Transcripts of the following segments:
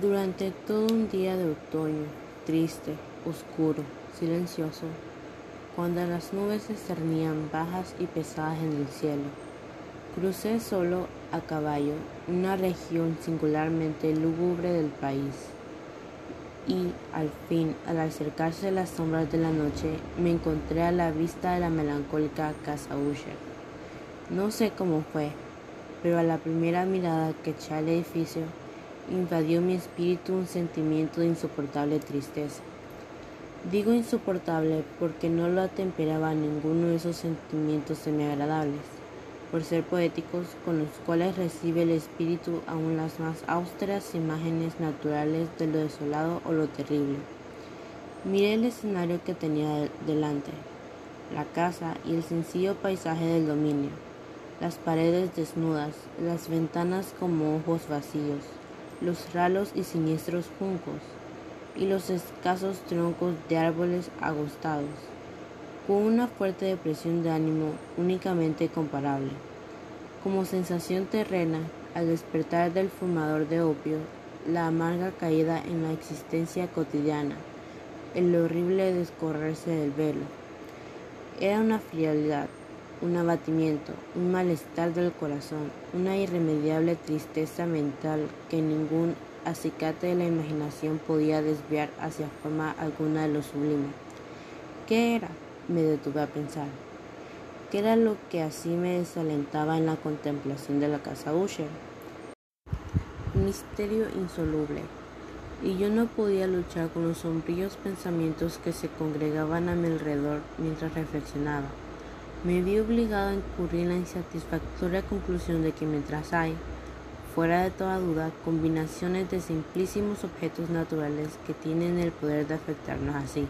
Durante todo un día de otoño, triste, oscuro, silencioso, cuando las nubes se cernían bajas y pesadas en el cielo, crucé solo a caballo una región singularmente lúgubre del país. Y al fin, al acercarse las sombras de la noche, me encontré a la vista de la melancólica casa Usher. No sé cómo fue, pero a la primera mirada que eché al edificio, invadió mi espíritu un sentimiento de insoportable tristeza. Digo insoportable porque no lo atemperaba ninguno de esos sentimientos semiagradables, por ser poéticos con los cuales recibe el espíritu aún las más austeras imágenes naturales de lo desolado o lo terrible. Miré el escenario que tenía delante, la casa y el sencillo paisaje del dominio, las paredes desnudas, las ventanas como ojos vacíos los ralos y siniestros juncos y los escasos troncos de árboles agostados, con una fuerte depresión de ánimo únicamente comparable. Como sensación terrena, al despertar del fumador de opio, la amarga caída en la existencia cotidiana, el horrible descorrerse del velo. Era una frialdad, un abatimiento, un malestar del corazón, una irremediable tristeza mental que ningún acicate de la imaginación podía desviar hacia forma alguna de lo sublime. ¿Qué era? me detuve a pensar. ¿Qué era lo que así me desalentaba en la contemplación de la casa Usher? Misterio insoluble. Y yo no podía luchar con los sombríos pensamientos que se congregaban a mi alrededor mientras reflexionaba me vi obligado a incurrir en la insatisfactoria conclusión de que mientras hay, fuera de toda duda, combinaciones de simplísimos objetos naturales que tienen el poder de afectarnos así.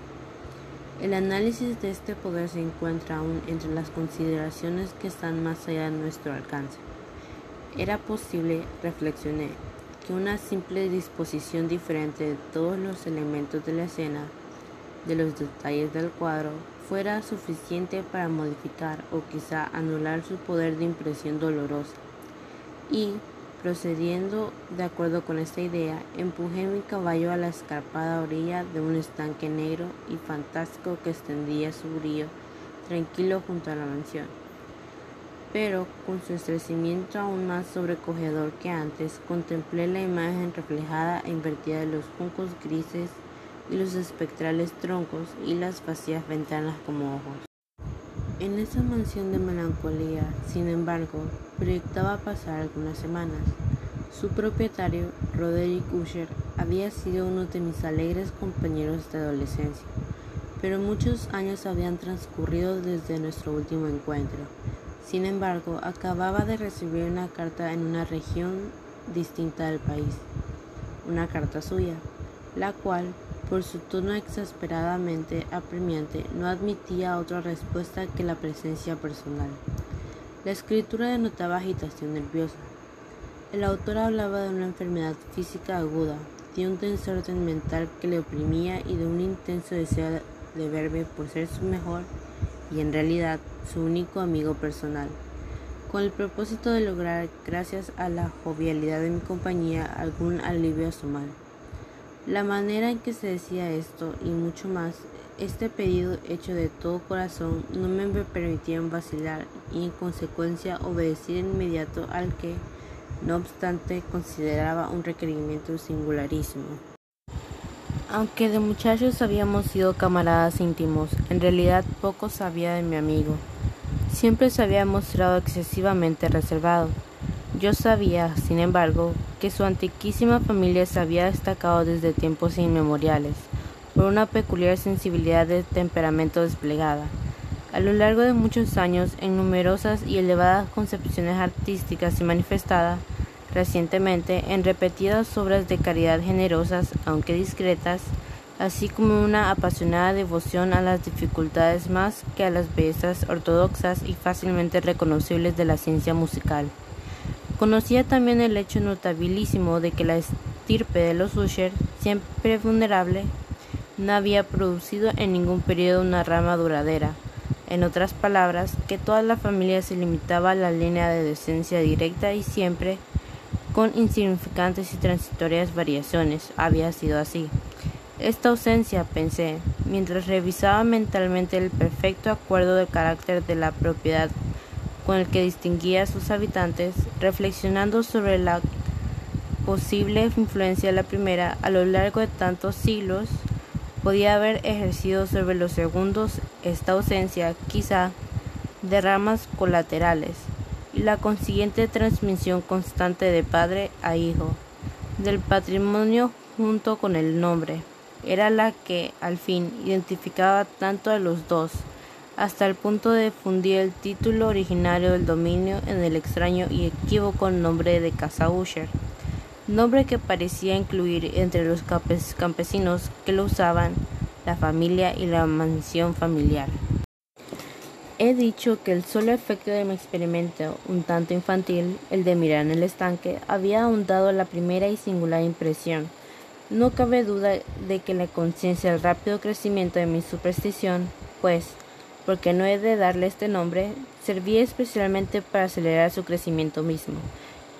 El análisis de este poder se encuentra aún entre las consideraciones que están más allá de nuestro alcance. Era posible, reflexioné, que una simple disposición diferente de todos los elementos de la escena, de los detalles del cuadro, fuera suficiente para modificar o quizá anular su poder de impresión dolorosa. Y, procediendo de acuerdo con esta idea, empujé mi caballo a la escarpada orilla de un estanque negro y fantástico que extendía su brillo tranquilo junto a la mansión. Pero, con su estrecimiento aún más sobrecogedor que antes, contemplé la imagen reflejada e invertida de los juncos grises los espectrales troncos y las vacías ventanas como ojos. En esa mansión de melancolía, sin embargo, proyectaba pasar algunas semanas. Su propietario, Roderick Usher, había sido uno de mis alegres compañeros de adolescencia, pero muchos años habían transcurrido desde nuestro último encuentro. Sin embargo, acababa de recibir una carta en una región distinta del país, una carta suya, la cual por su tono exasperadamente apremiante, no admitía otra respuesta que la presencia personal. La escritura denotaba agitación nerviosa. El autor hablaba de una enfermedad física aguda, de un desorden mental que le oprimía y de un intenso deseo de verme por ser su mejor y en realidad su único amigo personal, con el propósito de lograr, gracias a la jovialidad de mi compañía, algún alivio a su mal. La manera en que se decía esto y mucho más, este pedido hecho de todo corazón no me permitieron vacilar y en consecuencia obedecí de inmediato al que, no obstante, consideraba un requerimiento singularísimo. Aunque de muchachos habíamos sido camaradas íntimos, en realidad poco sabía de mi amigo. Siempre se había mostrado excesivamente reservado. Yo sabía, sin embargo, que su antiquísima familia se había destacado desde tiempos inmemoriales por una peculiar sensibilidad de temperamento desplegada. A lo largo de muchos años, en numerosas y elevadas concepciones artísticas y manifestada, recientemente en repetidas obras de caridad generosas, aunque discretas, así como una apasionada devoción a las dificultades más que a las bellezas ortodoxas y fácilmente reconocibles de la ciencia musical. Conocía también el hecho notabilísimo de que la estirpe de los Usher, siempre vulnerable, no había producido en ningún periodo una rama duradera. En otras palabras, que toda la familia se limitaba a la línea de decencia directa y siempre, con insignificantes y transitorias variaciones. Había sido así. Esta ausencia, pensé, mientras revisaba mentalmente el perfecto acuerdo del carácter de la propiedad con el que distinguía a sus habitantes, reflexionando sobre la posible influencia de la primera a lo largo de tantos siglos, podía haber ejercido sobre los segundos esta ausencia, quizá, de ramas colaterales, y la consiguiente transmisión constante de padre a hijo, del patrimonio junto con el nombre, era la que, al fin, identificaba tanto a los dos, hasta el punto de fundir el título originario del dominio en el extraño y equívoco nombre de Casa Usher, nombre que parecía incluir entre los campesinos que lo usaban la familia y la mansión familiar. He dicho que el solo efecto de mi experimento, un tanto infantil, el de mirar en el estanque, había ahondado la primera y singular impresión. No cabe duda de que la conciencia del rápido crecimiento de mi superstición, pues, porque no he de darle este nombre, servía especialmente para acelerar su crecimiento mismo.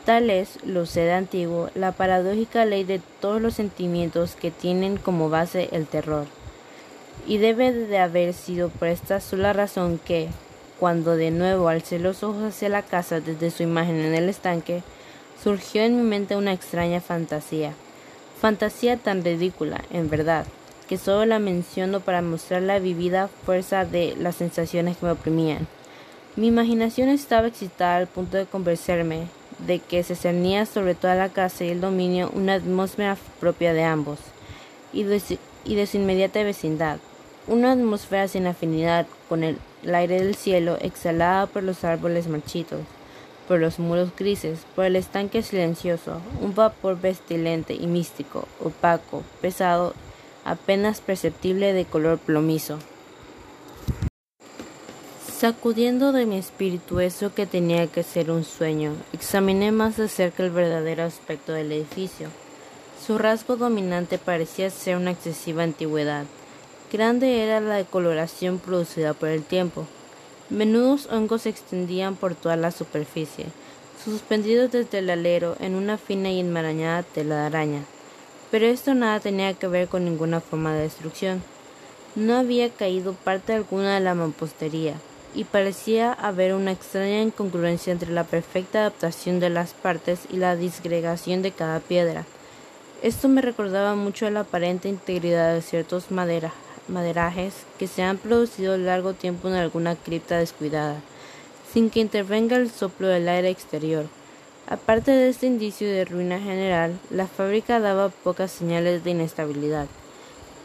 Tal es, lo de antiguo, la paradójica ley de todos los sentimientos que tienen como base el terror y debe de haber sido por esta sola razón que, cuando de nuevo alcé los ojos hacia la casa desde su imagen en el estanque, surgió en mi mente una extraña fantasía. Fantasía tan ridícula, en verdad, que solo la menciono para mostrar la vivida fuerza de las sensaciones que me oprimían. Mi imaginación estaba excitada al punto de convencerme de que se cernía sobre toda la casa y el dominio una atmósfera propia de ambos y de su inmediata vecindad una atmósfera sin afinidad con el, aire del cielo, exhalada por los árboles marchitos, por los muros grises, por el estanque silencioso, un vapor pestilente y místico, opaco, pesado, apenas perceptible de color plomizo. Sacudiendo de mi espíritu eso que tenía que ser un sueño, examiné más de cerca el verdadero aspecto del edificio. Su rasgo dominante parecía ser una excesiva antigüedad, Grande era la decoloración producida por el tiempo. Menudos hongos se extendían por toda la superficie, suspendidos desde el alero en una fina y enmarañada tela de araña. Pero esto nada tenía que ver con ninguna forma de destrucción. No había caído parte alguna de la mampostería, y parecía haber una extraña incongruencia entre la perfecta adaptación de las partes y la disgregación de cada piedra. Esto me recordaba mucho a la aparente integridad de ciertos maderajes que se han producido largo tiempo en alguna cripta descuidada, sin que intervenga el soplo del aire exterior. Aparte de este indicio de ruina general, la fábrica daba pocas señales de inestabilidad.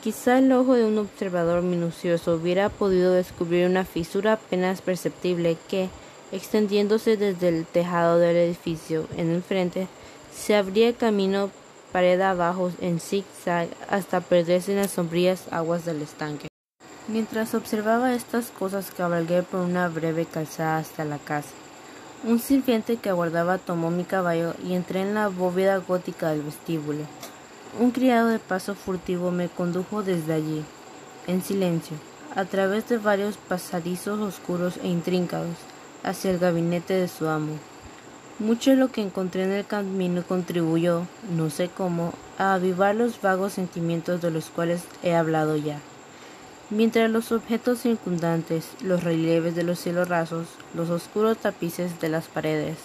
Quizá el ojo de un observador minucioso hubiera podido descubrir una fisura apenas perceptible que, extendiéndose desde el tejado del edificio en el frente, se abría camino pared abajo en zigzag hasta perderse en las sombrías aguas del estanque. Mientras observaba estas cosas cabalgué por una breve calzada hasta la casa. Un sirviente que aguardaba tomó mi caballo y entré en la bóveda gótica del vestíbulo. Un criado de paso furtivo me condujo desde allí, en silencio, a través de varios pasadizos oscuros e intrincados, hacia el gabinete de su amo. Mucho de lo que encontré en el camino contribuyó, no sé cómo, a avivar los vagos sentimientos de los cuales he hablado ya. Mientras los objetos circundantes, los relieves de los cielos rasos, los oscuros tapices de las paredes,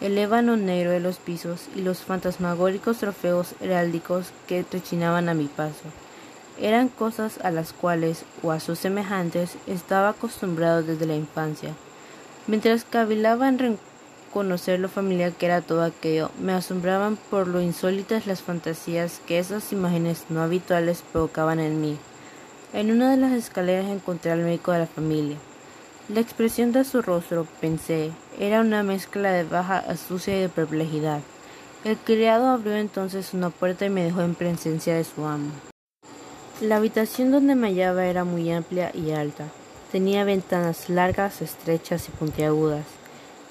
el ébano negro de los pisos y los fantasmagóricos trofeos heráldicos que rechinaban a mi paso, eran cosas a las cuales, o a sus semejantes, estaba acostumbrado desde la infancia. Mientras cavilaba en conocer lo familiar que era todo aquello, me asombraban por lo insólitas las fantasías que esas imágenes no habituales provocaban en mí. En una de las escaleras encontré al médico de la familia. La expresión de su rostro, pensé, era una mezcla de baja astucia y de perplejidad. El criado abrió entonces una puerta y me dejó en presencia de su amo. La habitación donde me hallaba era muy amplia y alta. Tenía ventanas largas, estrechas y puntiagudas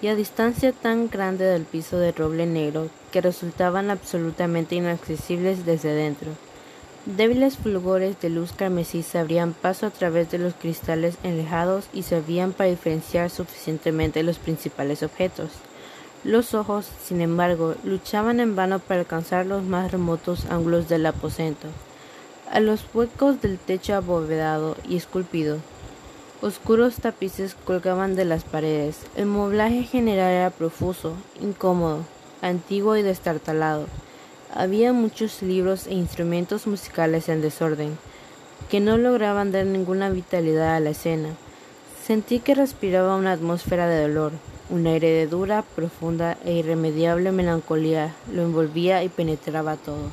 y a distancia tan grande del piso de roble negro que resultaban absolutamente inaccesibles desde dentro. Débiles fulgores de luz carmesí se abrían paso a través de los cristales enrejados y servían para diferenciar suficientemente los principales objetos. Los ojos, sin embargo, luchaban en vano para alcanzar los más remotos ángulos del aposento, a los huecos del techo abovedado y esculpido. Oscuros tapices colgaban de las paredes. El moblaje general era profuso, incómodo, antiguo y destartalado. Había muchos libros e instrumentos musicales en desorden, que no lograban dar ninguna vitalidad a la escena. Sentí que respiraba una atmósfera de dolor, un aire de dura, profunda e irremediable melancolía lo envolvía y penetraba todo.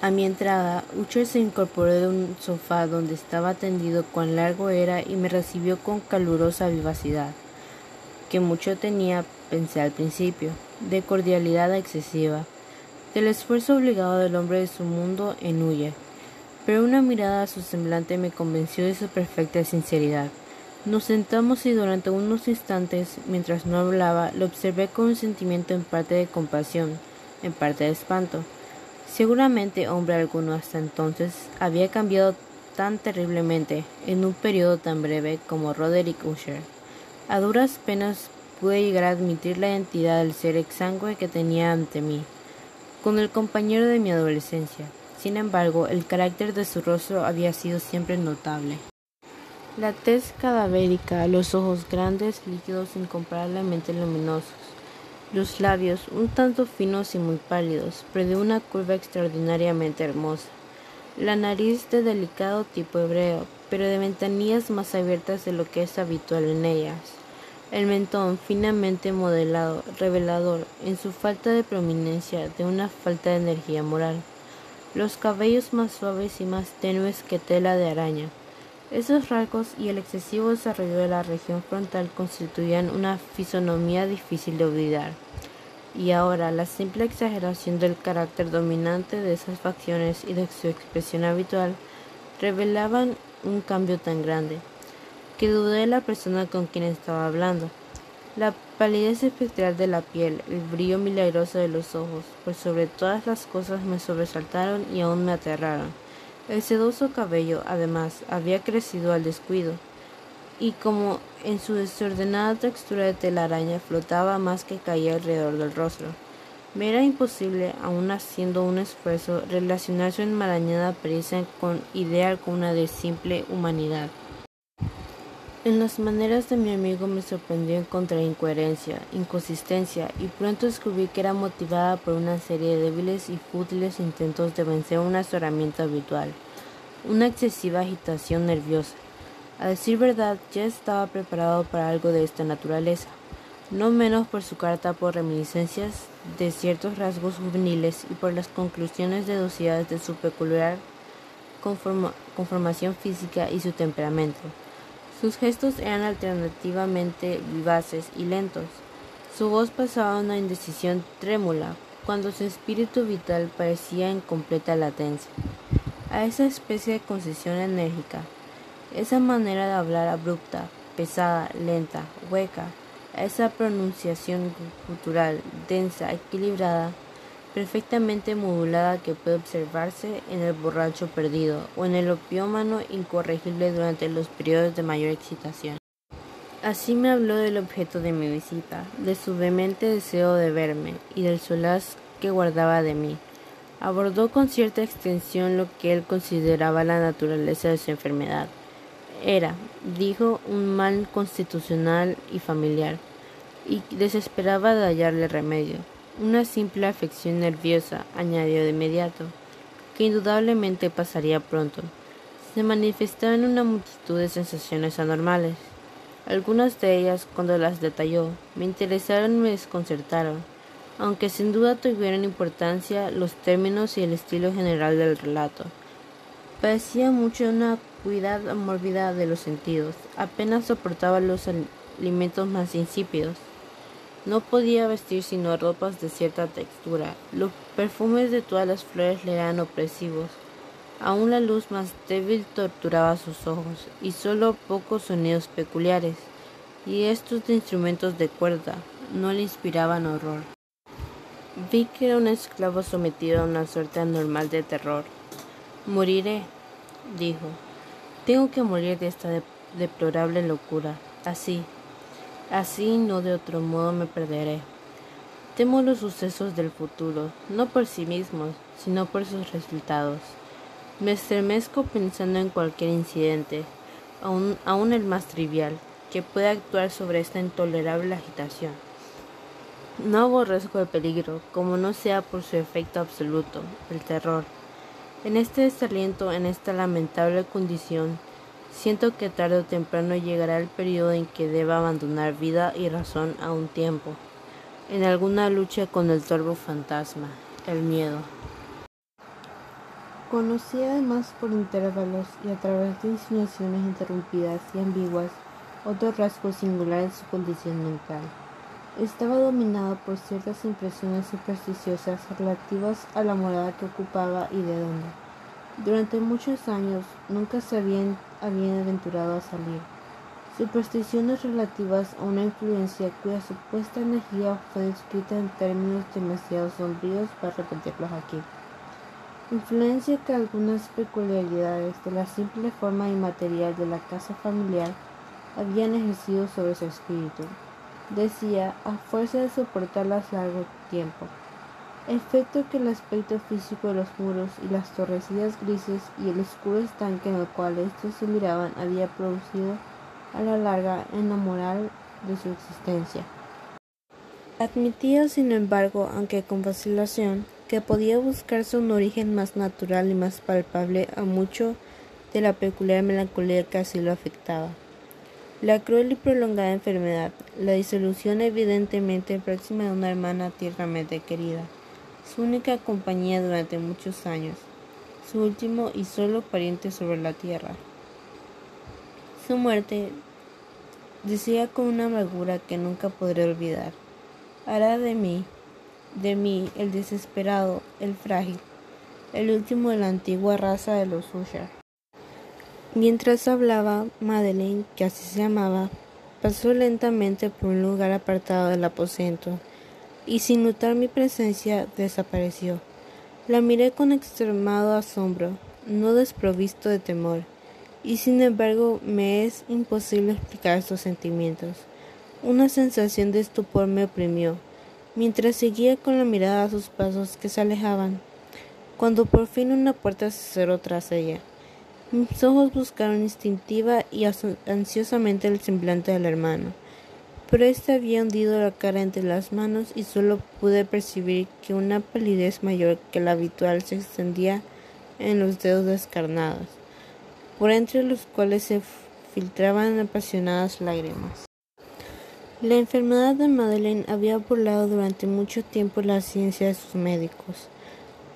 A mi entrada, Ucher se incorporó de un sofá donde estaba tendido cuán largo era y me recibió con calurosa vivacidad, que mucho tenía, pensé al principio, de cordialidad excesiva, del esfuerzo obligado del hombre de su mundo en huye, pero una mirada a su semblante me convenció de su perfecta sinceridad. Nos sentamos y durante unos instantes, mientras no hablaba, lo observé con un sentimiento en parte de compasión, en parte de espanto. Seguramente hombre alguno hasta entonces había cambiado tan terriblemente en un periodo tan breve como Roderick Usher. A duras penas pude llegar a admitir la identidad del ser exangüe que tenía ante mí, con el compañero de mi adolescencia. Sin embargo, el carácter de su rostro había sido siempre notable. La tez cadavérica, los ojos grandes, líquidos, incomparablemente luminosos, los labios un tanto finos y muy pálidos, pero de una curva extraordinariamente hermosa, la nariz de delicado tipo hebreo, pero de ventanillas más abiertas de lo que es habitual en ellas, el mentón finamente modelado, revelador, en su falta de prominencia, de una falta de energía moral, los cabellos más suaves y más tenues que tela de araña, esos rasgos y el excesivo desarrollo de la región frontal constituían una fisonomía difícil de olvidar. Y ahora la simple exageración del carácter dominante de esas facciones y de su expresión habitual revelaban un cambio tan grande, que dudé de la persona con quien estaba hablando. La palidez espectral de la piel, el brillo milagroso de los ojos, por sobre todas las cosas me sobresaltaron y aún me aterraron. El sedoso cabello, además, había crecido al descuido, y como en su desordenada textura de telaraña flotaba más que caía alrededor del rostro. Me era imposible, aun haciendo un esfuerzo, relacionar su enmarañada pericia con idear con una de simple humanidad. En las maneras de mi amigo me sorprendió encontrar incoherencia, inconsistencia, y pronto descubrí que era motivada por una serie de débiles y fútiles intentos de vencer un azoramiento habitual, una excesiva agitación nerviosa. A decir verdad, ya estaba preparado para algo de esta naturaleza, no menos por su carta por reminiscencias de ciertos rasgos juveniles y por las conclusiones deducidas de su peculiar conformación física y su temperamento. Sus gestos eran alternativamente vivaces y lentos. Su voz pasaba una indecisión trémula, cuando su espíritu vital parecía en completa latencia. A esa especie de concesión enérgica, esa manera de hablar abrupta, pesada, lenta, hueca, a esa pronunciación cultural, densa, equilibrada, perfectamente modulada que puede observarse en el borracho perdido o en el opiómano incorregible durante los periodos de mayor excitación. Así me habló del objeto de mi visita, de su vehemente deseo de verme y del solaz que guardaba de mí. Abordó con cierta extensión lo que él consideraba la naturaleza de su enfermedad. Era, dijo, un mal constitucional y familiar, y desesperaba de hallarle remedio. Una simple afección nerviosa, añadió de inmediato, que indudablemente pasaría pronto. Se manifestaban una multitud de sensaciones anormales. Algunas de ellas, cuando las detalló, me interesaron y me desconcertaron, aunque sin duda tuvieron importancia los términos y el estilo general del relato. Parecía mucho una acuidad mórbida de los sentidos, apenas soportaba los alimentos más insípidos. No podía vestir sino ropas de cierta textura. Los perfumes de todas las flores le eran opresivos. Aún la luz más débil torturaba sus ojos, y solo pocos sonidos peculiares, y estos de instrumentos de cuerda, no le inspiraban horror. Vi que era un esclavo sometido a una suerte anormal de terror. Moriré, dijo. Tengo que morir de esta deplorable locura, así, Así no de otro modo me perderé. Temo los sucesos del futuro, no por sí mismos, sino por sus resultados. Me estremezco pensando en cualquier incidente, aun, aun el más trivial, que pueda actuar sobre esta intolerable agitación. No aborrezco el peligro, como no sea por su efecto absoluto, el terror. En este desaliento, en esta lamentable condición, siento que tarde o temprano llegará el periodo en que deba abandonar vida y razón a un tiempo, en alguna lucha con el torvo fantasma, el miedo. Conocí además por intervalos y a través de insinuaciones interrumpidas y ambiguas otro rasgo singular en su condición mental. Estaba dominado por ciertas impresiones supersticiosas relativas a la morada que ocupaba y de dónde. Durante muchos años nunca se habían aventurado a salir. Supersticiones relativas a una influencia cuya supuesta energía fue descrita en términos demasiado sombríos para repetirlos aquí. Influencia que algunas peculiaridades de la simple forma inmaterial de la casa familiar habían ejercido sobre su espíritu decía, a fuerza de soportarlas largo tiempo. Efecto que el aspecto físico de los muros y las torrecillas grises y el oscuro estanque en el cual estos se miraban había producido a la larga en la moral de su existencia. Admitía, sin embargo, aunque con vacilación, que podía buscarse un origen más natural y más palpable a mucho de la peculiar melancolía que así lo afectaba. La cruel y prolongada enfermedad, la disolución evidentemente próxima de una hermana tiernamente querida, su única compañía durante muchos años, su último y solo pariente sobre la tierra. Su muerte, decía con una amargura que nunca podré olvidar, hará de mí, de mí el desesperado, el frágil, el último de la antigua raza de los Usher. Mientras hablaba, Madeleine, que así se llamaba, pasó lentamente por un lugar apartado del aposento y sin notar mi presencia desapareció. La miré con extremado asombro, no desprovisto de temor, y sin embargo me es imposible explicar estos sentimientos. Una sensación de estupor me oprimió, mientras seguía con la mirada a sus pasos que se alejaban, cuando por fin una puerta se cerró tras ella. Mis ojos buscaron instintiva y ansiosamente el semblante del hermano, pero éste había hundido la cara entre las manos y solo pude percibir que una palidez mayor que la habitual se extendía en los dedos descarnados, por entre los cuales se filtraban apasionadas lágrimas. La enfermedad de Madeleine había burlado durante mucho tiempo la ciencia de sus médicos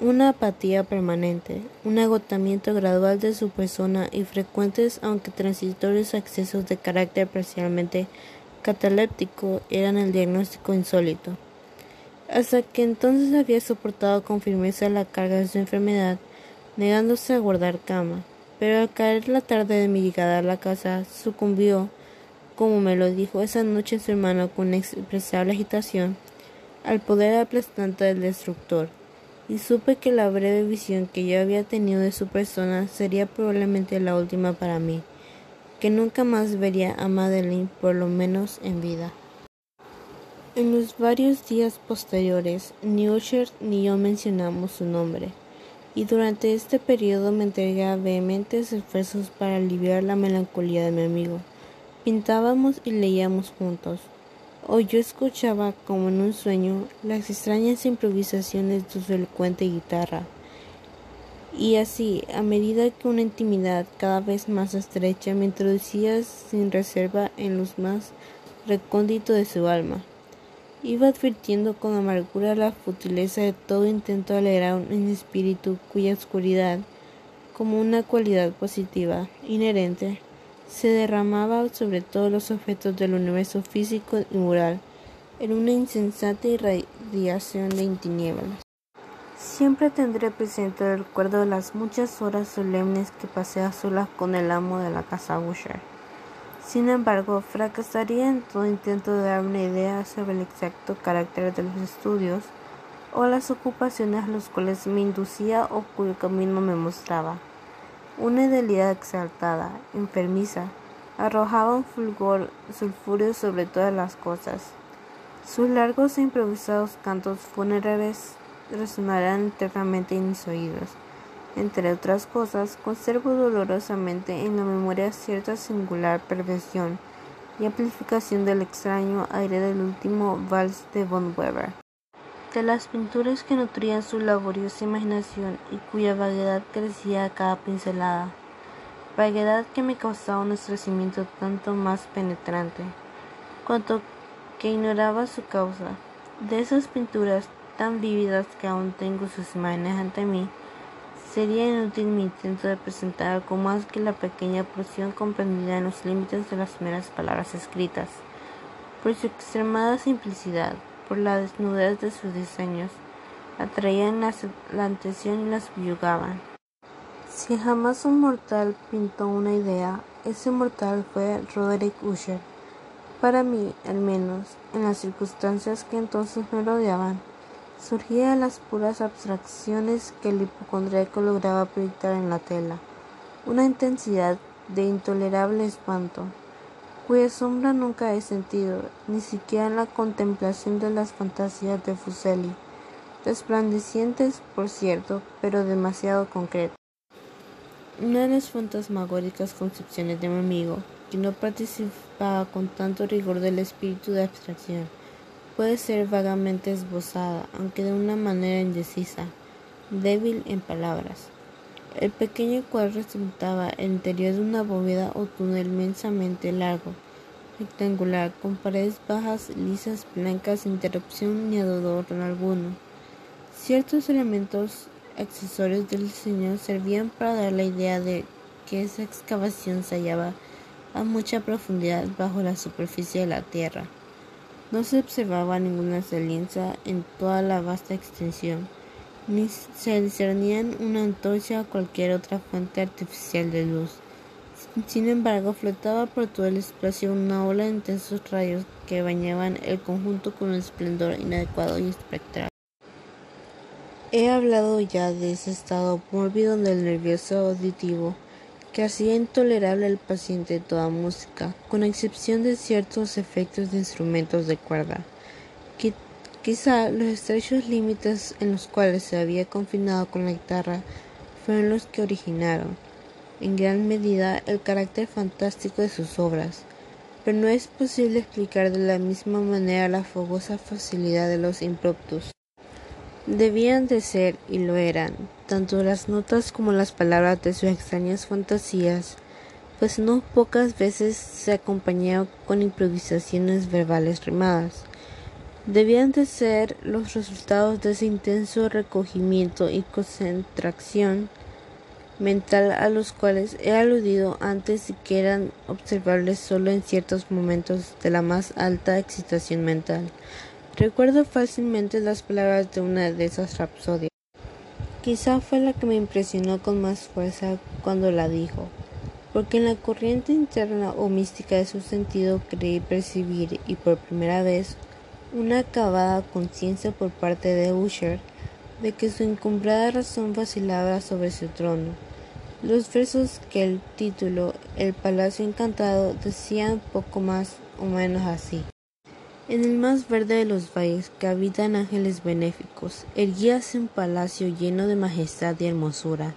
una apatía permanente, un agotamiento gradual de su persona y frecuentes aunque transitorios accesos de carácter parcialmente cataléptico eran el diagnóstico insólito. Hasta que entonces había soportado con firmeza la carga de su enfermedad, negándose a guardar cama, pero al caer la tarde de mi llegada a la casa sucumbió, como me lo dijo esa noche su hermano con inexpresable agitación, al poder aplastante del destructor. Y supe que la breve visión que yo había tenido de su persona sería probablemente la última para mí, que nunca más vería a Madeline por lo menos en vida. En los varios días posteriores, ni Usher ni yo mencionamos su nombre, y durante este periodo me entregué a vehementes esfuerzos para aliviar la melancolía de mi amigo. Pintábamos y leíamos juntos, o yo escuchaba como en un sueño las extrañas improvisaciones de su elocuente guitarra. Y así, a medida que una intimidad cada vez más estrecha me introducía sin reserva en los más recóndito de su alma, iba advirtiendo con amargura la futileza de todo intento de alegrar un espíritu cuya oscuridad, como una cualidad positiva, inherente, se derramaba sobre todos los objetos del universo físico y moral en una insensata irradiación de tinieblas. Siempre tendré presente el recuerdo de las muchas horas solemnes que pasé a solas con el amo de la casa Usher. Sin embargo, fracasaría en todo intento de dar una idea sobre el exacto carácter de los estudios o las ocupaciones a los cuales me inducía o cuyo camino me mostraba una idealidad exaltada, enfermiza, arrojaba un fulgor sulfúreo sobre todas las cosas. Sus largos e improvisados cantos fúnebres resonarán eternamente en mis oídos. Entre otras cosas, conservo dolorosamente en la memoria cierta singular perversión y amplificación del extraño aire del último vals de von Weber. De las pinturas que nutrían su laboriosa imaginación y cuya vaguedad crecía a cada pincelada, vaguedad que me causaba un estrecimiento tanto más penetrante, cuanto que ignoraba su causa. De esas pinturas tan vívidas que aún tengo sus imágenes ante mí, sería inútil mi intento de presentar algo más que la pequeña porción comprendida en los límites de las meras palabras escritas. Por su extremada simplicidad, por la desnudez de sus diseños, atraían la, atención y las subyugaban. Si jamás un mortal pintó una idea, ese mortal fue Roderick Usher. Para mí, al menos, en las circunstancias que entonces me rodeaban, surgía de las puras abstracciones que el hipocondríaco lograba proyectar en la tela, una intensidad de intolerable espanto, cuya sombra nunca he sentido, ni siquiera en la contemplación de las fantasías de Fuseli, resplandecientes, por cierto, pero demasiado concretas. Una de las fantasmagóricas concepciones de mi amigo, que no participaba con tanto rigor del espíritu de abstracción, puede ser vagamente esbozada, aunque de una manera indecisa, débil en palabras. El pequeño cuadro representaba el interior de una bóveda o túnel inmensamente largo, rectangular, con paredes bajas, lisas, blancas, sin interrupción ni adorno alguno. Ciertos elementos accesorios del diseño servían para dar la idea de que esa excavación se hallaba a mucha profundidad bajo la superficie de la tierra. No se observaba ninguna saliencia en toda la vasta extensión, ni se discernían una antorcha o cualquier otra fuente artificial de luz. Sin embargo, flotaba por todo el espacio una ola de intensos rayos que bañaban el conjunto con un esplendor inadecuado y espectral. He hablado ya de ese estado mórbido del nervioso auditivo que hacía intolerable al paciente toda música, con excepción de ciertos efectos de instrumentos de cuerda. Quizá los estrechos límites en los cuales se había confinado con la guitarra fueron los que originaron, en gran medida, el carácter fantástico de sus obras, pero no es posible explicar de la misma manera la fogosa facilidad de los impromptus. Debían de ser, y lo eran, tanto las notas como las palabras de sus extrañas fantasías, pues no pocas veces se acompañaban con improvisaciones verbales rimadas. Debían de ser los resultados de ese intenso recogimiento y concentración mental a los cuales he aludido antes y que eran observables solo en ciertos momentos de la más alta excitación mental. Recuerdo fácilmente las palabras de una de esas rapsodias. Quizá fue la que me impresionó con más fuerza cuando la dijo, porque en la corriente interna o mística de su sentido creí percibir y por primera vez una acabada conciencia por parte de Usher de que su encumbrada razón vacilaba sobre su trono. Los versos que el título El Palacio Encantado decían poco más o menos así. En el más verde de los valles que habitan ángeles benéficos, erguíase un palacio lleno de majestad y hermosura,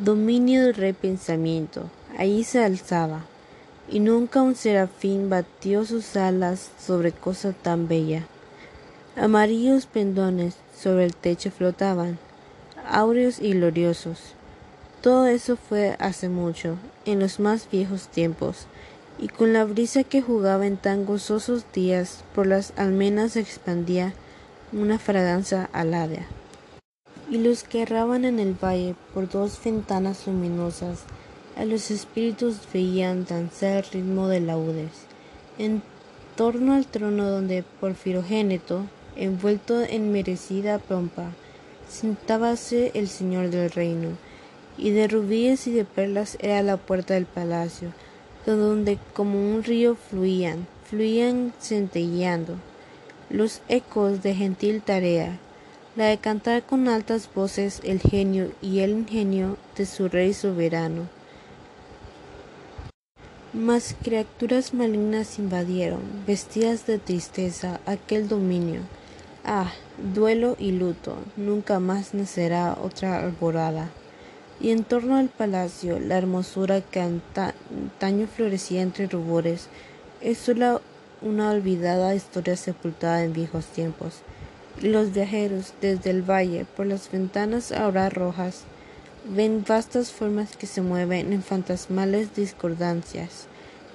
dominio del rey pensamiento. Allí se alzaba, y nunca un serafín batió sus alas sobre cosa tan bella. Amarillos pendones sobre el techo flotaban, áureos y gloriosos. Todo eso fue hace mucho, en los más viejos tiempos, y con la brisa que jugaba en tan gozosos días por las almenas se expandía una fragancia alada. Y los que erraban en el valle por dos ventanas luminosas, a los espíritus veían danzar al ritmo de laudes. En torno al trono donde Porfirogéneto, envuelto en merecida pompa, sentábase el señor del reino, y de rubíes y de perlas era la puerta del palacio, donde como un río fluían, fluían centelleando los ecos de gentil tarea, la de cantar con altas voces el genio y el ingenio de su rey soberano. Mas criaturas malignas invadieron, vestidas de tristeza, aquel dominio. Ah, duelo y luto, nunca más nacerá otra alborada. Y en torno al palacio, la hermosura que antaño florecía entre rubores, es sólo una olvidada historia sepultada en viejos tiempos. Los viajeros, desde el valle, por las ventanas ahora rojas, ven vastas formas que se mueven en fantasmales discordancias,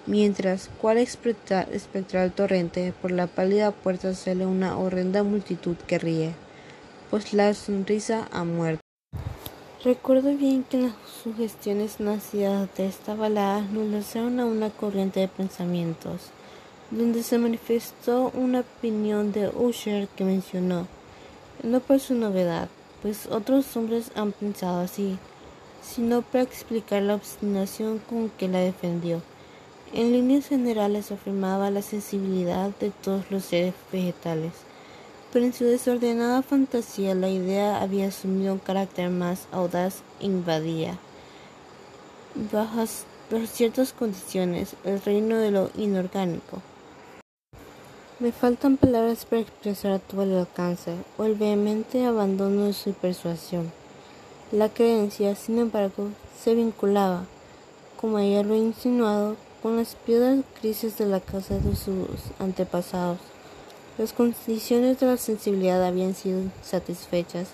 mientras, cual espectral torrente, por la pálida puerta sale una horrenda multitud que ríe, pues la sonrisa ha muerto. Recuerdo bien que las sugestiones nacidas de esta balada nos lanzaron a una corriente de pensamientos, donde se manifestó una opinión de Usher que mencionó, no por su novedad, pues otros hombres han pensado así, sino para explicar la obstinación con que la defendió. En líneas generales afirmaba la sensibilidad de todos los seres vegetales, pero en su desordenada fantasía la idea había asumido un carácter más audaz e invadía, bajo ciertas condiciones, el reino de lo inorgánico. Me faltan palabras para expresar todo el alcance o el vehemente abandono de su persuasión. La creencia, sin embargo, se vinculaba, como ella lo ha insinuado, con las piedras grises de la casa de sus antepasados. Las condiciones de la sensibilidad habían sido satisfechas,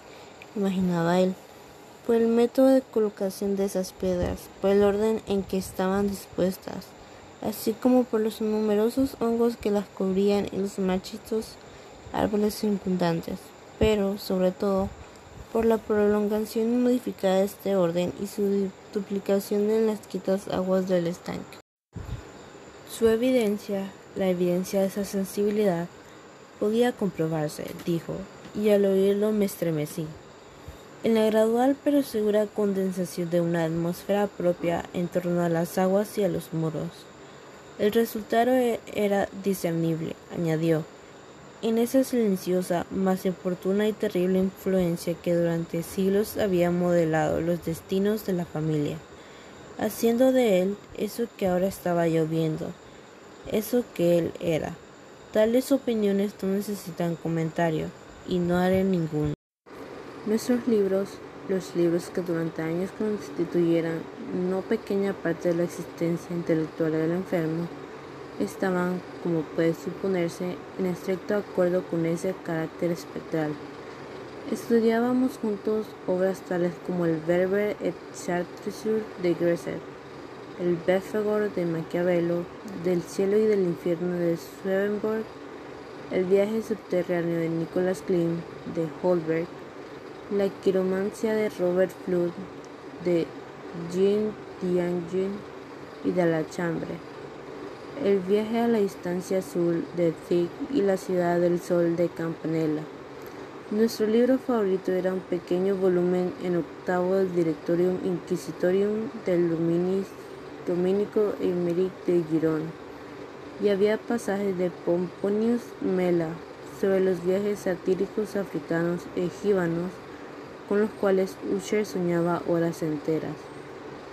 imaginaba él, por el método de colocación de esas piedras, por el orden en que estaban dispuestas, así como por los numerosos hongos que las cubrían y los marchitos árboles circundantes, pero, sobre todo, por la prolongación inmodificada de este orden y su duplicación en las quietas aguas del estanque. Su evidencia, la evidencia de esa sensibilidad, podía comprobarse, dijo, y al oírlo me estremecí. En la gradual pero segura condensación de una atmósfera propia en torno a las aguas y a los muros. El resultado e-, era discernible, añadió, en esa silenciosa, más oportuna y terrible influencia que durante siglos había modelado los destinos de la familia, haciendo de él eso que ahora estaba lloviendo, eso que él era. Tales opiniones no necesitan comentario, y no haré ninguno. Nuestros libros los libros que durante años constituyeran no pequeña parte de la existencia intelectual del enfermo, estaban, como puede suponerse, en estricto acuerdo con ese carácter espectral. Estudiábamos juntos obras tales como el Verber et Chartreuse de Gresset, el Belphegor de Maquiavelo, del cielo y del infierno de Swedenborg, el viaje subterráneo de Nicholas Klimt de Holberg, la quiromancia de Robert Flood, de Jean Tianjin y de la Chambre. El viaje a la distancia azul de Thick y la ciudad del sol de Campanella. Nuestro libro favorito era un pequeño volumen en octavo del Directorium Inquisitorium del Dominico Eimeric de Girón, y había pasajes de Pomponius Mela sobre los viajes satíricos africanos egíbanos con los cuales Usher soñaba horas enteras,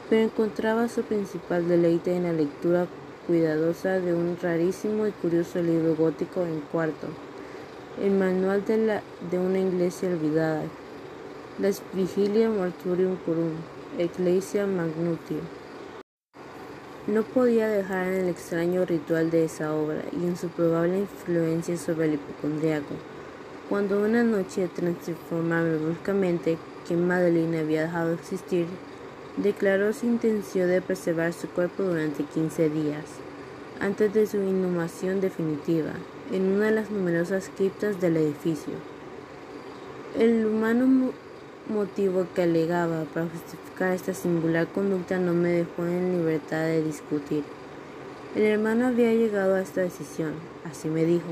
pero encontraba su principal deleite en la lectura cuidadosa de un rarísimo y curioso libro gótico en cuarto, el manual de, la, de una iglesia olvidada, Las Vigilia Mortuorium Curum, Ecclesia Magnutium. No podía dejar en el extraño ritual de esa obra y en su probable influencia sobre el hipocondriaco cuando una noche transformarme bruscamente que Madeline había dejado de existir, declaró su intención de preservar su cuerpo durante 15 días, antes de su inhumación definitiva, en una de las numerosas criptas del edificio. El humano motivo que alegaba para justificar esta singular conducta no me dejó en libertad de discutir. El hermano había llegado a esta decisión, así me dijo,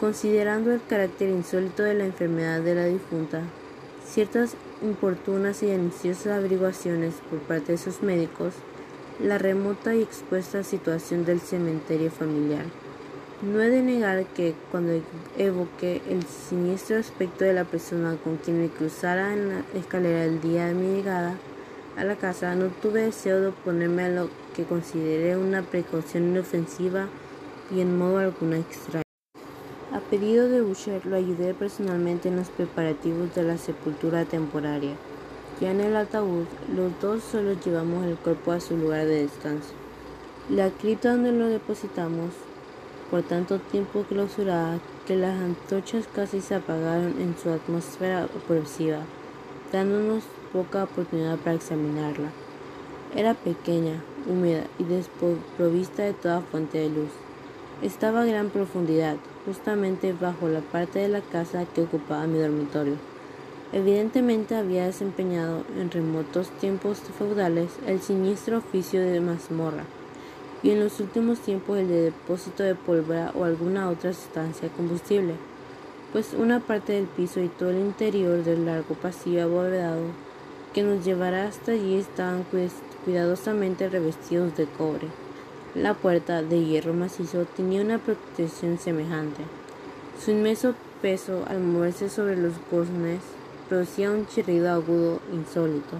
Considerando el carácter insólito de la enfermedad de la difunta, ciertas importunas y denunciosas averiguaciones por parte de sus médicos, la remota y expuesta situación del cementerio familiar. No he de negar que, cuando evoqué el siniestro aspecto de la persona con quien me cruzara en la escalera el día de mi llegada, a la casa, no tuve deseo de oponerme a lo que consideré una precaución inofensiva y en modo alguno extraño. A pedido de Usher, lo ayudé personalmente en los preparativos de la sepultura temporaria. Ya en el ataúd, los dos solo llevamos el cuerpo a su lugar de descanso. La cripta donde lo depositamos, por tanto tiempo clausurada, que las antorchas casi se apagaron en su atmósfera opresiva, dándonos poca oportunidad para examinarla. Era pequeña, húmeda y desprovista de toda fuente de luz. Estaba a gran profundidad, justamente bajo la parte de la casa que ocupaba mi dormitorio. Evidentemente había desempeñado en remotos tiempos feudales el siniestro oficio de mazmorra y en los últimos tiempos el de depósito de pólvora o alguna otra sustancia combustible, pues una parte del piso y todo el interior del largo pasillo abovedado que nos llevará hasta allí estaban cuidadosamente revestidos de cobre. La puerta, de hierro macizo, tenía una protección semejante. Su inmenso peso al moverse sobre los goznes producía un chirrido agudo insólito.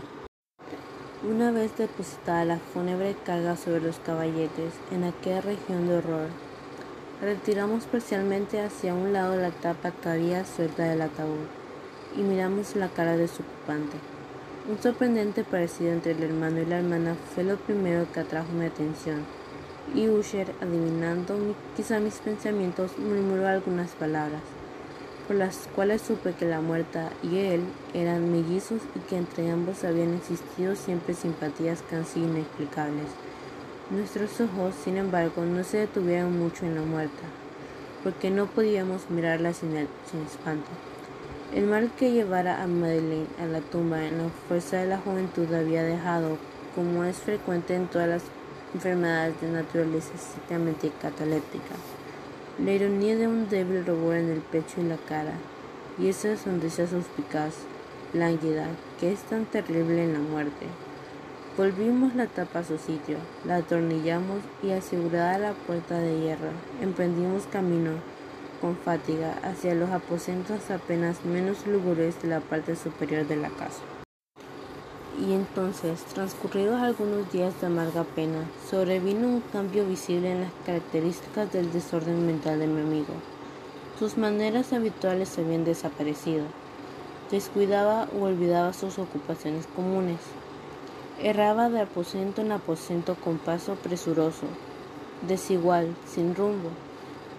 Una vez depositada la fúnebre carga sobre los caballetes en aquella región de horror, retiramos parcialmente hacia un lado la tapa todavía suelta del ataúd y miramos la cara de su ocupante. Un sorprendente parecido entre el hermano y la hermana fue lo primero que atrajo mi atención, y Usher, adivinando quizá mis pensamientos, murmuró algunas palabras por las cuales supe que la muerta y él eran mellizos y que entre ambos habían existido siempre simpatías casi inexplicables. Nuestros ojos, sin embargo, no se detuvieron mucho en la muerta, porque no podíamos mirarla sin, espanto. El mal que llevara a Madeleine a la tumba en la fuerza de la juventud había dejado, como es frecuente en todas las enfermedades de naturaleza estrictamente cataléptica, la ironía de un débil rubor en el pecho y la cara, y esa sonrisa suspicaz, lánguida, que es tan terrible en la muerte. Volvimos la tapa a su sitio, la atornillamos y asegurada la puerta de hierro, emprendimos camino con fatiga hacia los aposentos apenas menos lúgubres de la parte superior de la casa. Y entonces, transcurridos algunos días de amarga pena, sobrevino un cambio visible en las características del desorden mental de mi amigo. Sus maneras habituales habían desaparecido. Descuidaba o olvidaba sus ocupaciones comunes. Erraba de aposento en aposento con paso presuroso, desigual, sin rumbo.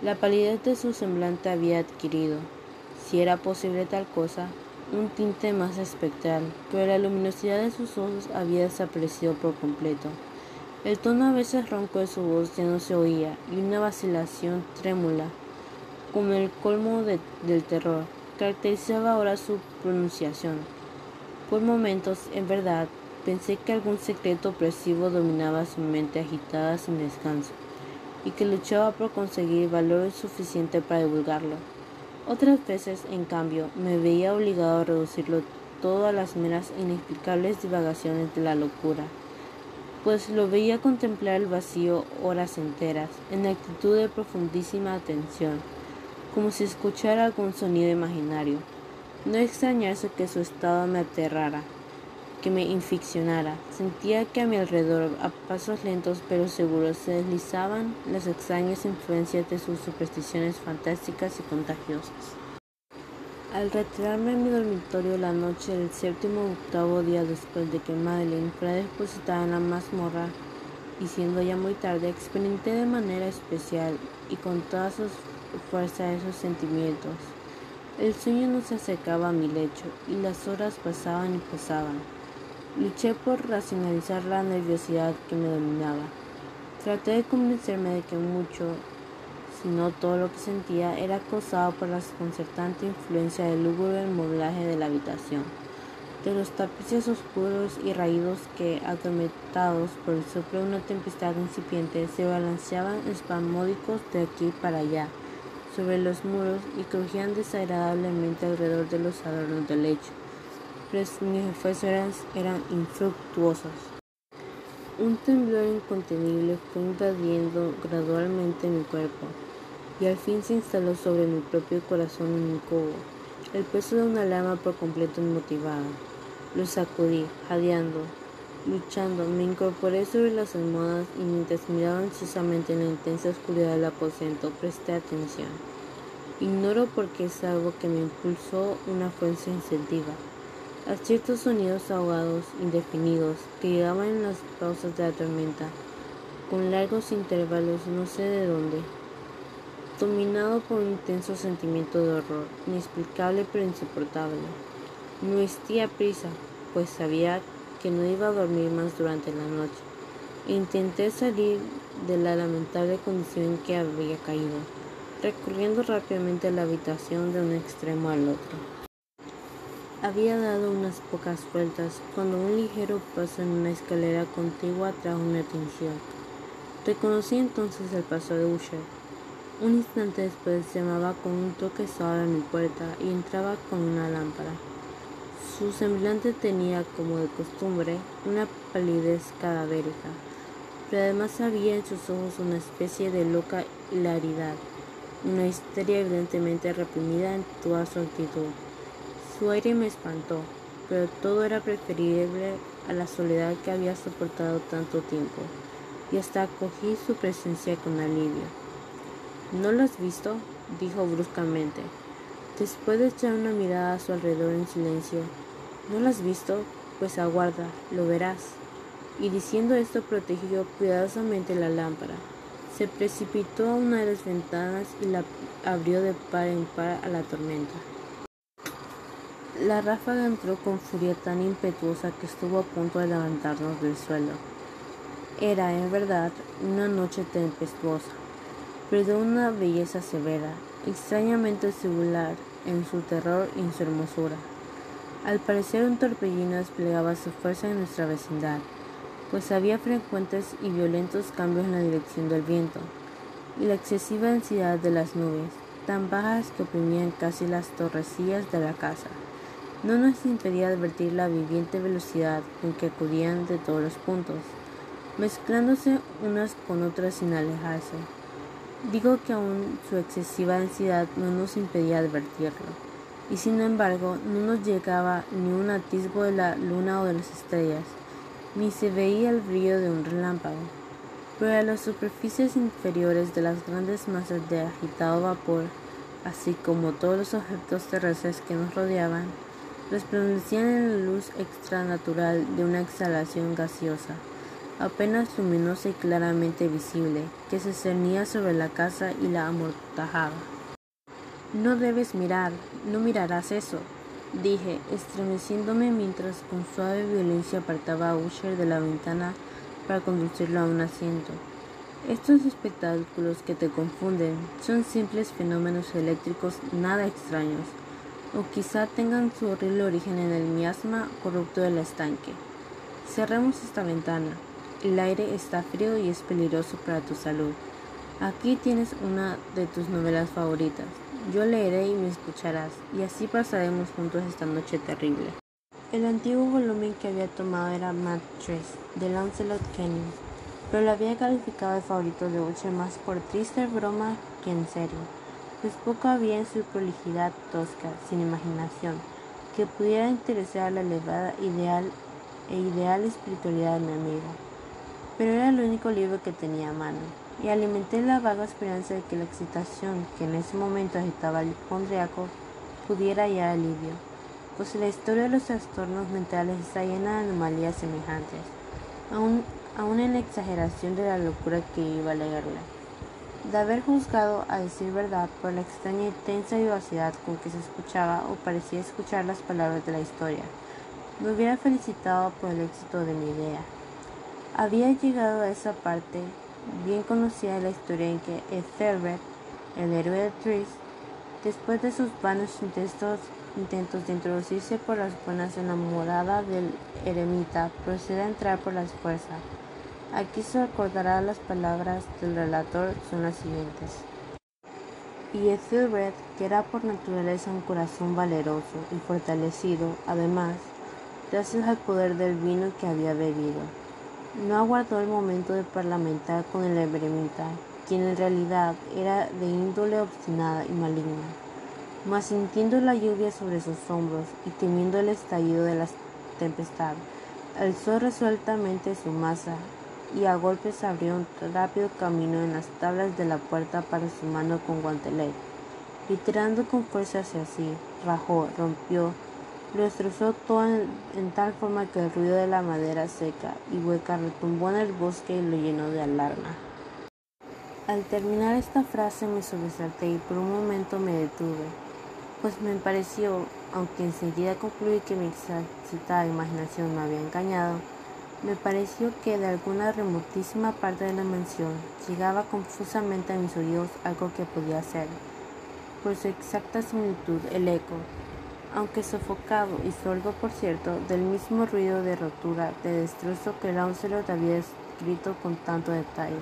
La palidez de su semblante había adquirido, si era posible tal cosa, un tinte más espectral, pero la luminosidad de sus ojos había desaparecido por completo. El tono a veces ronco de su voz ya no se oía y una vacilación trémula, como el colmo del terror, caracterizaba ahora su pronunciación. Por momentos, en verdad, pensé que algún secreto opresivo dominaba su mente agitada sin descanso y que luchaba por conseguir valor suficiente para divulgarlo. Otras veces, en cambio, me veía obligado a reducirlo todo a las meras e inexplicables divagaciones de la locura, pues lo veía contemplar el vacío horas enteras, en actitud de profundísima atención, como si escuchara algún sonido imaginario. No extrañarse que su estado me aterrara que me inficcionara. Sentía que a mi alrededor, a pasos lentos pero seguros, se deslizaban las extrañas influencias de sus supersticiones fantásticas y contagiosas. Al retirarme a mi dormitorio la noche del séptimo o octavo día después de que Madeleine fuera depositada en la mazmorra, y siendo ya muy tarde, experimenté de manera especial y con toda su fuerza esos sentimientos. El sueño no se acercaba a mi lecho y las horas pasaban y pasaban. Luché por racionalizar la nerviosidad que me dominaba. Traté de convencerme de que mucho, si no todo lo que sentía, era causado por la desconcertante influencia del lúgubre modelaje de la habitación, de los tapices oscuros y raídos que, atormentados por el soplo de una tempestad incipiente, se balanceaban espasmódicos de aquí para allá sobre los muros y crujían desagradablemente alrededor de los adornos del lecho mis esfuerzos eran infructuosos. Un temblor incontenible fue invadiendo gradualmente mi cuerpo y al fin se instaló sobre mi propio corazón en un cubo, el peso de una alarma por completo inmotivada. Lo sacudí, jadeando, Luchando, me incorporé sobre las almohadas y mientras miraba ansiosamente en la intensa oscuridad del aposento, presté atención. Ignoro por qué es algo que me impulsó una fuerza incentiva a ciertos sonidos ahogados, indefinidos, que llegaban en las pausas de la tormenta, con largos intervalos no sé de dónde. Dominado por un intenso sentimiento de horror, inexplicable pero insoportable. No vestía prisa, pues sabía que no iba a dormir más durante la noche. Intenté salir de la lamentable condición en que había caído, recorriendo rápidamente la habitación de un extremo al otro. Había dado unas pocas vueltas cuando un ligero paso en una escalera contigua trajo mi atención. Reconocí entonces el paso de Usher. Un instante después llamaba con un toque suave a mi puerta y entraba con una lámpara. Su semblante tenía, como de costumbre, una palidez cadavérica, pero además había en sus ojos una especie de loca hilaridad, una histeria evidentemente reprimida en toda su actitud. Su aire me espantó, pero todo era preferible a la soledad que había soportado tanto tiempo, y hasta acogí su presencia con alivio. ¿No lo has visto? dijo bruscamente. Después de echar una mirada a su alrededor en silencio, ¿no lo has visto? Pues aguarda, lo verás. Y diciendo esto protegió cuidadosamente la lámpara. Se precipitó a una de las ventanas y la abrió de par en par a la tormenta. La ráfaga entró con furia tan impetuosa que estuvo a punto de levantarnos del suelo. Era, en verdad, una noche tempestuosa, pero de una belleza severa, extrañamente singular en su terror y en su hermosura. Al parecer un torbellino desplegaba su fuerza en nuestra vecindad, pues había frecuentes y violentos cambios en la dirección del viento, y la excesiva densidad de las nubes, tan bajas que oprimían casi las torrecillas de la casa no nos impedía advertir la viviente velocidad con que acudían de todos los puntos, mezclándose unas con otras sin alejarse. Digo que aún su excesiva densidad no nos impedía advertirlo, y sin embargo no nos llegaba ni un atisbo de la luna o de las estrellas, ni se veía el brillo de un relámpago. Pero a las superficies inferiores de las grandes masas de agitado vapor, así como todos los objetos terrestres que nos rodeaban, resplandecían en la luz extranatural de una exhalación gaseosa, apenas luminosa y claramente visible, que se cernía sobre la casa y la amortajaba. No debes mirar, no mirarás eso, dije, estremeciéndome mientras con suave violencia apartaba a Usher de la ventana para conducirlo a un asiento. Estos espectáculos que te confunden son simples fenómenos eléctricos nada extraños o quizá tengan su horrible origen en el miasma corrupto del estanque. Cerremos esta ventana. El aire está frío y es peligroso para tu salud. Aquí tienes una de tus novelas favoritas. Yo leeré y me escucharás, y así pasaremos juntos esta noche terrible. El antiguo volumen que había tomado era Mad de Lancelot Kenny, pero lo había calificado de favorito de Uche más por triste broma que en serio pues poco había en su prolijidad tosca, sin imaginación, que pudiera interesar a la elevada ideal e ideal espiritualidad de mi amigo. Pero era el único libro que tenía a mano, y alimenté la vaga esperanza de que la excitación que en ese momento agitaba al hipondriaco pudiera hallar alivio, pues la historia de los trastornos mentales está llena de anomalías semejantes, aún, aún en la exageración de la locura que iba a leerla de haber juzgado a decir verdad por la extraña y tensa vivacidad con que se escuchaba o parecía escuchar las palabras de la historia. Me hubiera felicitado por el éxito de mi idea. Había llegado a esa parte bien conocida de la historia en que Ethelred, el héroe de Tris, después de sus vanos intentos, intentos de introducirse por las buenas en la morada del eremita, procede a entrar por las fuerzas Aquí se recordará las palabras del relator son las siguientes. Y Ethelred, que era por naturaleza un corazón valeroso y fortalecido, además, gracias al poder del vino que había bebido, no aguardó el momento de parlamentar con el eremita, quien en realidad era de índole obstinada y maligna. Mas sintiendo la lluvia sobre sus hombros y temiendo el estallido de la tempestad, alzó resueltamente su masa y a golpes abrió un rápido camino en las tablas de la puerta para su mano con guantelete, y tirando con fuerza hacia sí, rajó, rompió, lo destrozó todo en, en, tal forma que el ruido de la madera seca y hueca retumbó en el bosque y lo llenó de alarma. Al terminar esta frase me sobresalté y por un momento me detuve, pues me pareció, aunque enseguida concluí que mi excitada imaginación me había engañado, me pareció que de alguna remotísima parte de la mansión llegaba confusamente a mis oídos algo que podía ser, por su exacta similitud, el eco, aunque sofocado y sordo por cierto, del mismo ruido de rotura, de destrozo que Lancelot había escrito con tanto detalle.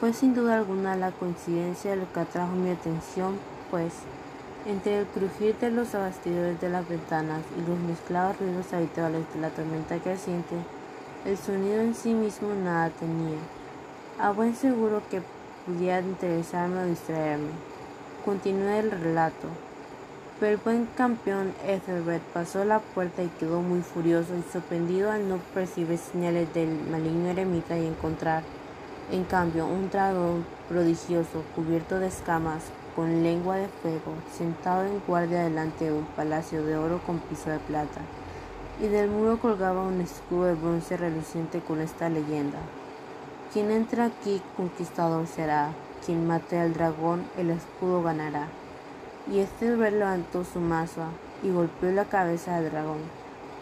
Fue sin duda alguna la coincidencia lo que atrajo mi atención, pues, entre el crujir de los abastidores de las ventanas y los mezclados ruidos habituales de la tormenta creciente, el sonido en sí mismo nada tenía. A buen seguro que pudiera interesarme o distraerme. Continué el relato. Pero el buen campeón Ethelred pasó la puerta y quedó muy furioso y sorprendido al no percibir señales del maligno eremita y encontrar, en cambio, un dragón prodigioso cubierto de escamas, con lengua de fuego, sentado en guardia delante de un palacio de oro con piso de plata y del muro colgaba un escudo de bronce reluciente con esta leyenda. Quien entra aquí conquistador será, quien mate al dragón el escudo ganará. Y este levantó su maza y golpeó la cabeza del dragón,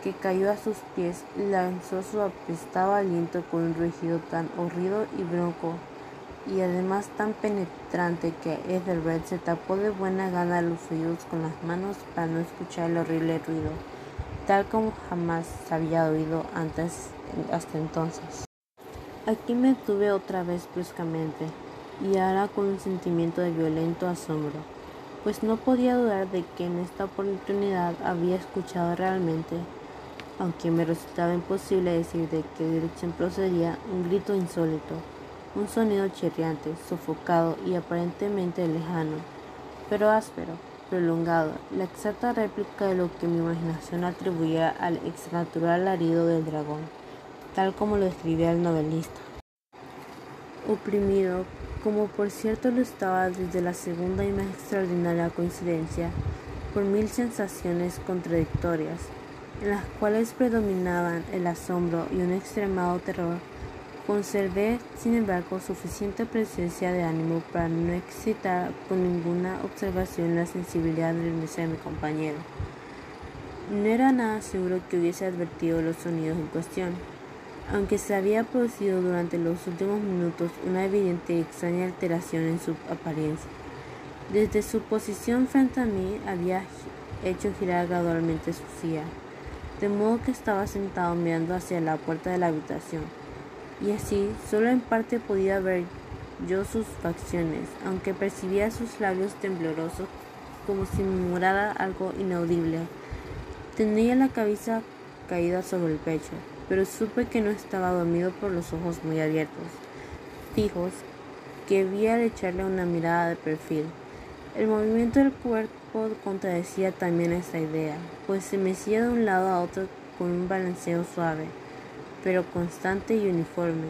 que cayó a sus pies y lanzó su apestado aliento con un rugido tan horrido y bronco y además tan penetrante que Ethelred se tapó de buena gana los oídos con las manos para no escuchar el horrible ruido tal como jamás había oído antes hasta entonces. Aquí me tuve otra vez bruscamente, y ahora con un sentimiento de violento asombro, pues no podía dudar de que en esta oportunidad había escuchado realmente, aunque me resultaba imposible decir de qué dirección procedía, un grito insólito, un sonido chirriante, sofocado y aparentemente lejano, pero áspero prolongado, la exacta réplica de lo que mi imaginación atribuía al exnatural alarido del dragón, tal como lo escribía el novelista. Oprimido, como por cierto lo estaba desde la segunda y más extraordinaria coincidencia, por mil sensaciones contradictorias, en las cuales predominaban el asombro y un extremado terror, Conservé, sin embargo, suficiente presencia de ánimo para no excitar con ninguna observación la sensibilidad de mi compañero. No era nada seguro que hubiese advertido los sonidos en cuestión, aunque se había producido durante los últimos minutos una evidente y extraña alteración en su apariencia. Desde su posición frente a mí había hecho girar gradualmente su silla, de modo que estaba sentado mirando hacia la puerta de la habitación y así solo en parte podía ver yo sus facciones, aunque percibía sus labios temblorosos como si murmurara algo inaudible. Tenía la cabeza caída sobre el pecho, pero supe que no estaba dormido por los ojos muy abiertos, fijos, que vi al echarle una mirada de perfil. El movimiento del cuerpo contradecía también esta idea, pues se mecía de un lado a otro con un balanceo suave pero constante y uniforme.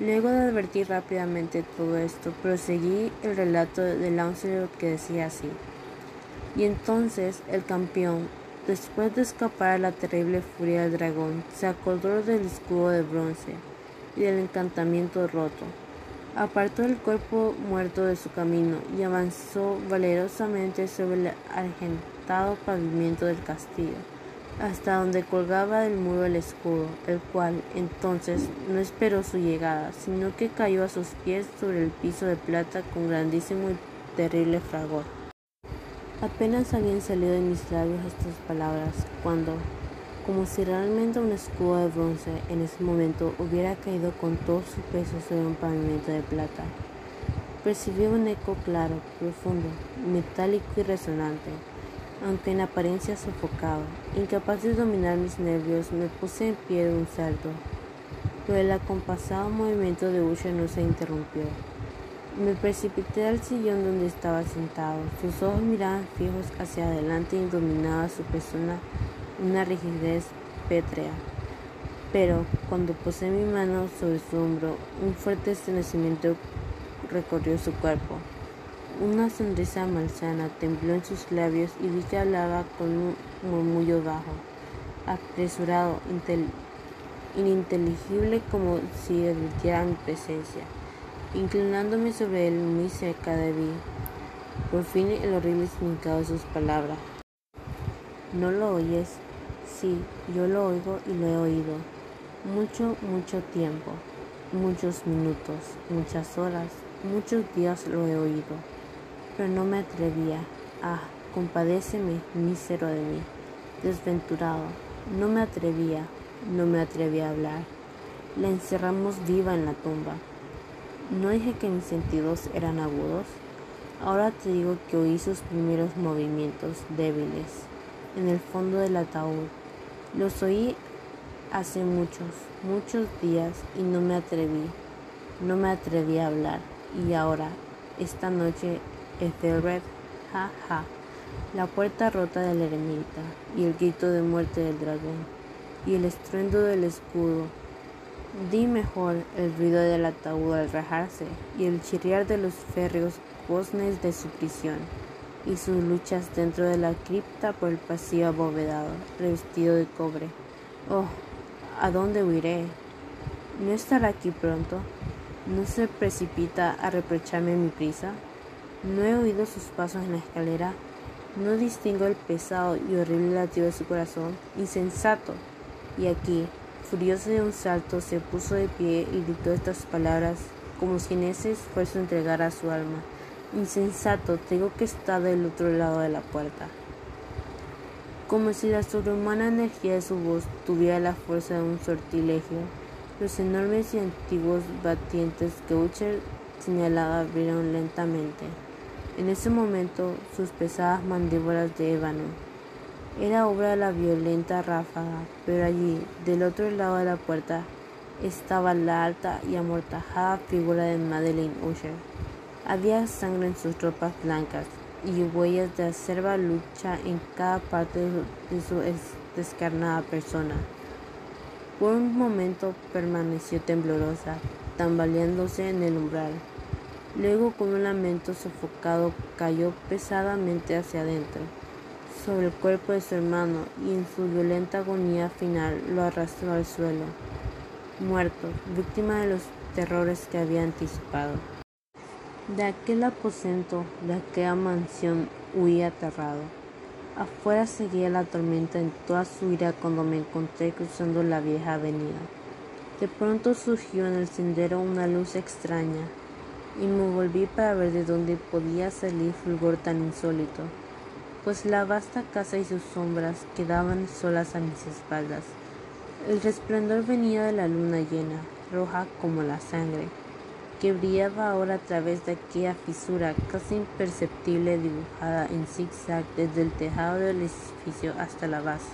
Luego de advertir rápidamente todo esto, proseguí el relato de Lancelot que decía así. Y entonces el campeón, después de escapar a la terrible furia del dragón, se acordó del escudo de bronce y del encantamiento roto. Apartó el cuerpo muerto de su camino y avanzó valerosamente sobre el argentado pavimento del castillo hasta donde colgaba del muro el escudo, el cual entonces no esperó su llegada, sino que cayó a sus pies sobre el piso de plata con grandísimo y terrible fragor. Apenas habían salido de mis labios estas palabras, cuando, como si realmente un escudo de bronce en ese momento hubiera caído con todo su peso sobre un pavimento de plata, percibí un eco claro, profundo, metálico y resonante aunque en apariencia sofocado. Incapaz de dominar mis nervios, me puse en pie de un salto, pero el acompasado movimiento de Usher no se interrumpió. Me precipité al sillón donde estaba sentado. Sus ojos miraban fijos hacia adelante y dominaba su persona una rigidez pétrea. Pero cuando posé mi mano sobre su hombro, un fuerte estremecimiento recorrió su cuerpo. Una sonrisa malsana tembló en sus labios y vi que hablaba con un murmullo bajo, apresurado, ininteligible como si advirtiera mi presencia. Inclinándome sobre él muy cerca de mí, por fin el horrible significado de sus palabras. ¿No lo oyes? Sí, yo lo oigo y lo he oído. Mucho, mucho tiempo, muchos minutos, muchas horas, muchos días lo he oído pero no me atrevía. Ah, compadéceme, mísero de mí, desventurado. No me atrevía, no me atrevía a hablar. La encerramos viva en la tumba. No dije que mis sentidos eran agudos. Ahora te digo que oí sus primeros movimientos débiles en el fondo del ataúd. Los oí hace muchos, muchos días y no me atreví, no me atreví a hablar. Y ahora, esta noche, Ethelred, ja ja, la puerta rota de la ermita y el grito de muerte del dragón y el estruendo del escudo. Di mejor el ruido del ataúd al rajarse y el chirriar de los férreos goznes de su prisión y sus luchas dentro de la cripta por el pasillo abovedado, revestido de cobre. Oh, ¿a dónde huiré? ¿No estará aquí pronto? ¿No se precipita a reprocharme mi prisa? No he oído sus pasos en la escalera. No distingo el pesado y horrible latido de su corazón. Insensato. Y aquí, furioso de un salto, se puso de pie y gritó estas palabras como si en ese esfuerzo entregara su alma. Insensato, tengo que estar del otro lado de la puerta. Como si la sobrehumana energía de su voz tuviera la fuerza de un sortilegio, los enormes y antiguos batientes que Ucher señalaba abrieron lentamente. En ese momento, sus pesadas mandíbulas de ébano. Era obra de la violenta ráfaga, pero allí, del otro lado de la puerta, estaba la alta y amortajada figura de Madeleine Usher. Había sangre en sus ropas blancas y huellas de acerba lucha en cada parte de su descarnada persona. Por un momento permaneció temblorosa, tambaleándose en el umbral. Luego con un lamento sofocado cayó pesadamente hacia adentro, sobre el cuerpo de su hermano y en su violenta agonía final lo arrastró al suelo, muerto, víctima de los terrores que había anticipado. De aquel aposento, de aquella mansión, huí aterrado. Afuera seguía la tormenta en toda su ira cuando me encontré cruzando la vieja avenida. De pronto surgió en el sendero una luz extraña, y me volví para ver de dónde podía salir fulgor tan insólito, pues la vasta casa y sus sombras quedaban solas a mis espaldas. El resplandor venía de la luna llena, roja como la sangre, que brillaba ahora a través de aquella fisura casi imperceptible dibujada en zigzag desde el tejado del edificio hasta la base.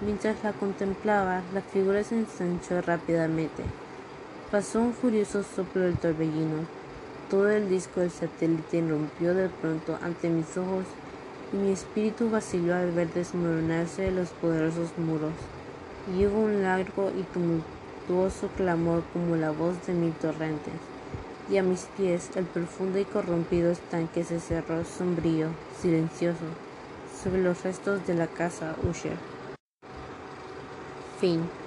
Mientras la contemplaba, la figura se ensanchó rápidamente. Pasó un furioso soplo del torbellino, todo el disco del satélite irrumpió de pronto ante mis ojos y mi espíritu vaciló al ver desmoronarse los poderosos muros. Y hubo un largo y tumultuoso clamor como la voz de mil torrentes. Y a mis pies el profundo y corrompido estanque se cerró sombrío, silencioso, sobre los restos de la casa Usher. Fin.